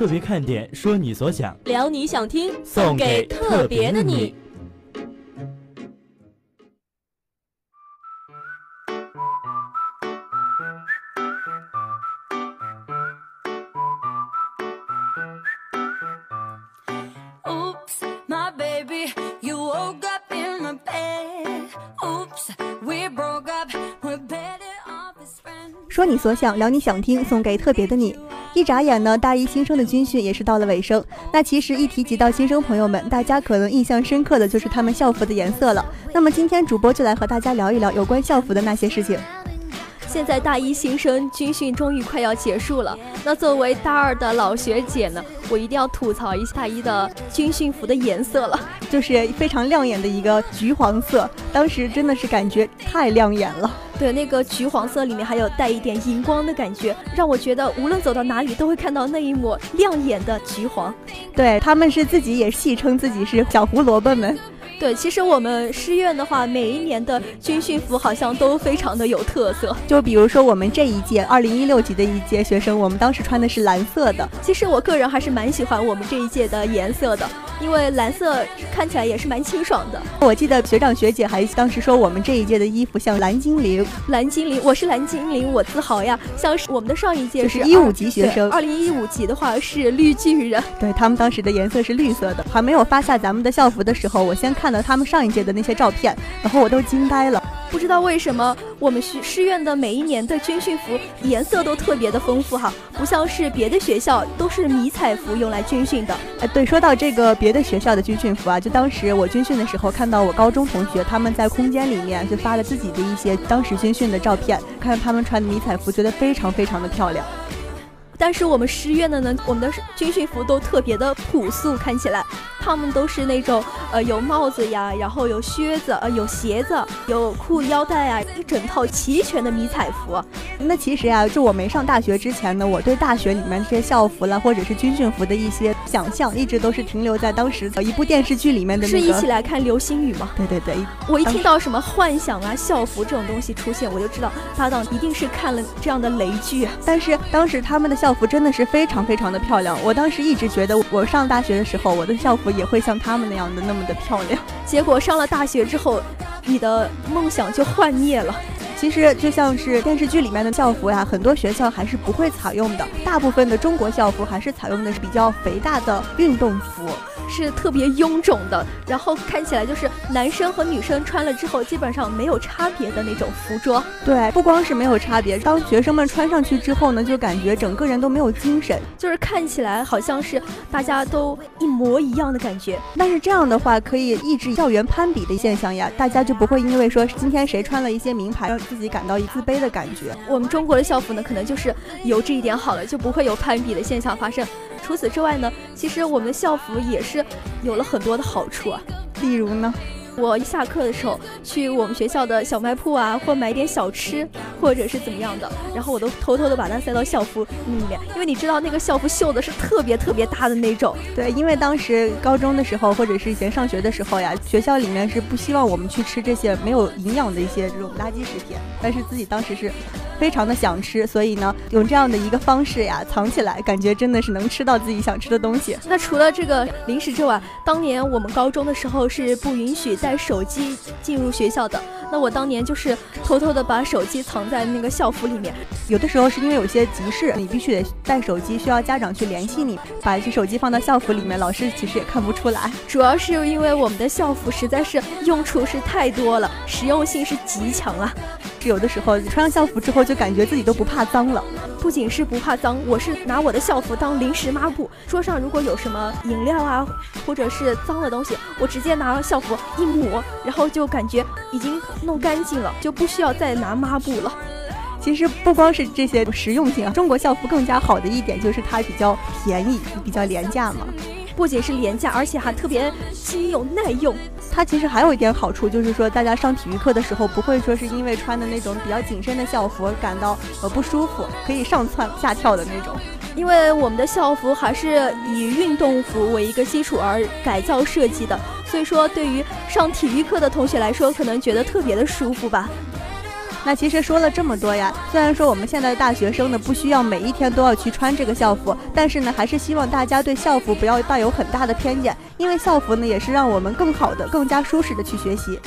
特别看点，说你所想，聊你想听，送给特别的你。说你所想，聊你想听，送给特别的你。一眨眼呢，大一新生的军训也是到了尾声。那其实一提及到新生朋友们，大家可能印象深刻的就是他们校服的颜色了。那么今天主播就来和大家聊一聊有关校服的那些事情。现在大一新生军训终于快要结束了，那作为大二的老学姐呢，我一定要吐槽一下大一的军训服的颜色了，就是非常亮眼的一个橘黄色，当时真的是感觉太亮眼了。对，那个橘黄色里面还有带一点荧光的感觉，让我觉得无论走到哪里都会看到那一抹亮眼的橘黄。对他们是自己也戏称自己是小胡萝卜们。对，其实我们师院的话，每一年的军训服好像都非常的有特色。就比如说我们这一届二零一六级的一届学生，我们当时穿的是蓝色的。其实我个人还是蛮喜欢我们这一届的颜色的，因为蓝色看起来也是蛮清爽的。我记得学长学姐还当时说我们这一届的衣服像蓝精灵，蓝精灵，我是蓝精灵，我自豪呀。像是我们的上一届是一五级学生，二零一五级的话是绿巨人，对他们当时的颜色是绿色的。还没有发下咱们的校服的时候，我先看到他们上一届的。那些照片，然后我都惊呆了。不知道为什么，我们师师院的每一年的军训服颜色都特别的丰富哈，不像是别的学校都是迷彩服用来军训的。哎，对，说到这个别的学校的军训服啊，就当时我军训的时候，看到我高中同学他们在空间里面就发了自己的一些当时军训的照片，看他们穿的迷彩服，觉得非常非常的漂亮。但是我们师院的呢，我们的军训服都特别的朴素，看起来他们都是那种呃有帽子呀，然后有靴子，呃有鞋子，有裤腰带啊，一整套齐全的迷彩服。那其实呀，就我没上大学之前呢，我对大学里面这些校服啦，或者是军训服的一些想象，一直都是停留在当时的一部电视剧里面的。是一起来看流星雨吗？对对对。我一听到什么幻想啊校服这种东西出现，我就知道搭档一定是看了这样的雷剧。但是当时他们的。校服真的是非常非常的漂亮，我当时一直觉得我上大学的时候，我的校服也会像他们那样的那么的漂亮。结果上了大学之后，你的梦想就幻灭了。其实就像是电视剧里面的校服呀，很多学校还是不会采用的，大部分的中国校服还是采用的是比较肥大的运动服。是特别臃肿的，然后看起来就是男生和女生穿了之后基本上没有差别的那种服装。对，不光是没有差别，当学生们穿上去之后呢，就感觉整个人都没有精神，就是看起来好像是大家都一模一样的感觉。但是这样的话可以抑制校园攀比的现象呀，大家就不会因为说今天谁穿了一些名牌，让自己感到一自卑的感觉。我们中国的校服呢，可能就是有这一点好了，就不会有攀比的现象发生。除此之外呢，其实我们的校服也是有了很多的好处啊。例如呢，我一下课的时候去我们学校的小卖铺啊，或买点小吃，或者是怎么样的，然后我都偷偷的把它塞到校服里面，因为你知道那个校服袖子是特别特别大的那种。对，因为当时高中的时候或者是以前上学的时候呀，学校里面是不希望我们去吃这些没有营养的一些这种垃圾食品，但是自己当时是。非常的想吃，所以呢，用这样的一个方式呀，藏起来，感觉真的是能吃到自己想吃的东西。那除了这个零食之外，当年我们高中的时候是不允许带手机进入学校的。那我当年就是偷偷的把手机藏在那个校服里面。有的时候是因为有些急事，你必须得带手机，需要家长去联系你，把这手机放到校服里面，老师其实也看不出来。主要是因为我们的校服实在是用处是太多了，实用性是极强啊。有的时候穿上校服之后，就感觉自己都不怕脏了。不仅是不怕脏，我是拿我的校服当临时抹布。桌上如果有什么饮料啊，或者是脏的东西，我直接拿校服一抹，然后就感觉已经弄干净了，就不需要再拿抹布了。其实不光是这些实用性啊，中国校服更加好的一点就是它比较便宜，比较廉价嘛。不仅是廉价，而且还特别轻又耐用。它其实还有一点好处，就是说大家上体育课的时候不会说是因为穿的那种比较紧身的校服感到呃不舒服，可以上蹿下跳的那种。因为我们的校服还是以运动服为一个基础而改造设计的，所以说对于上体育课的同学来说，可能觉得特别的舒服吧。那其实说了这么多呀，虽然说我们现在的大学生呢不需要每一天都要去穿这个校服，但是呢还是希望大家对校服不要带有很大的偏见，因为校服呢也是让我们更好的、更加舒适的去学习。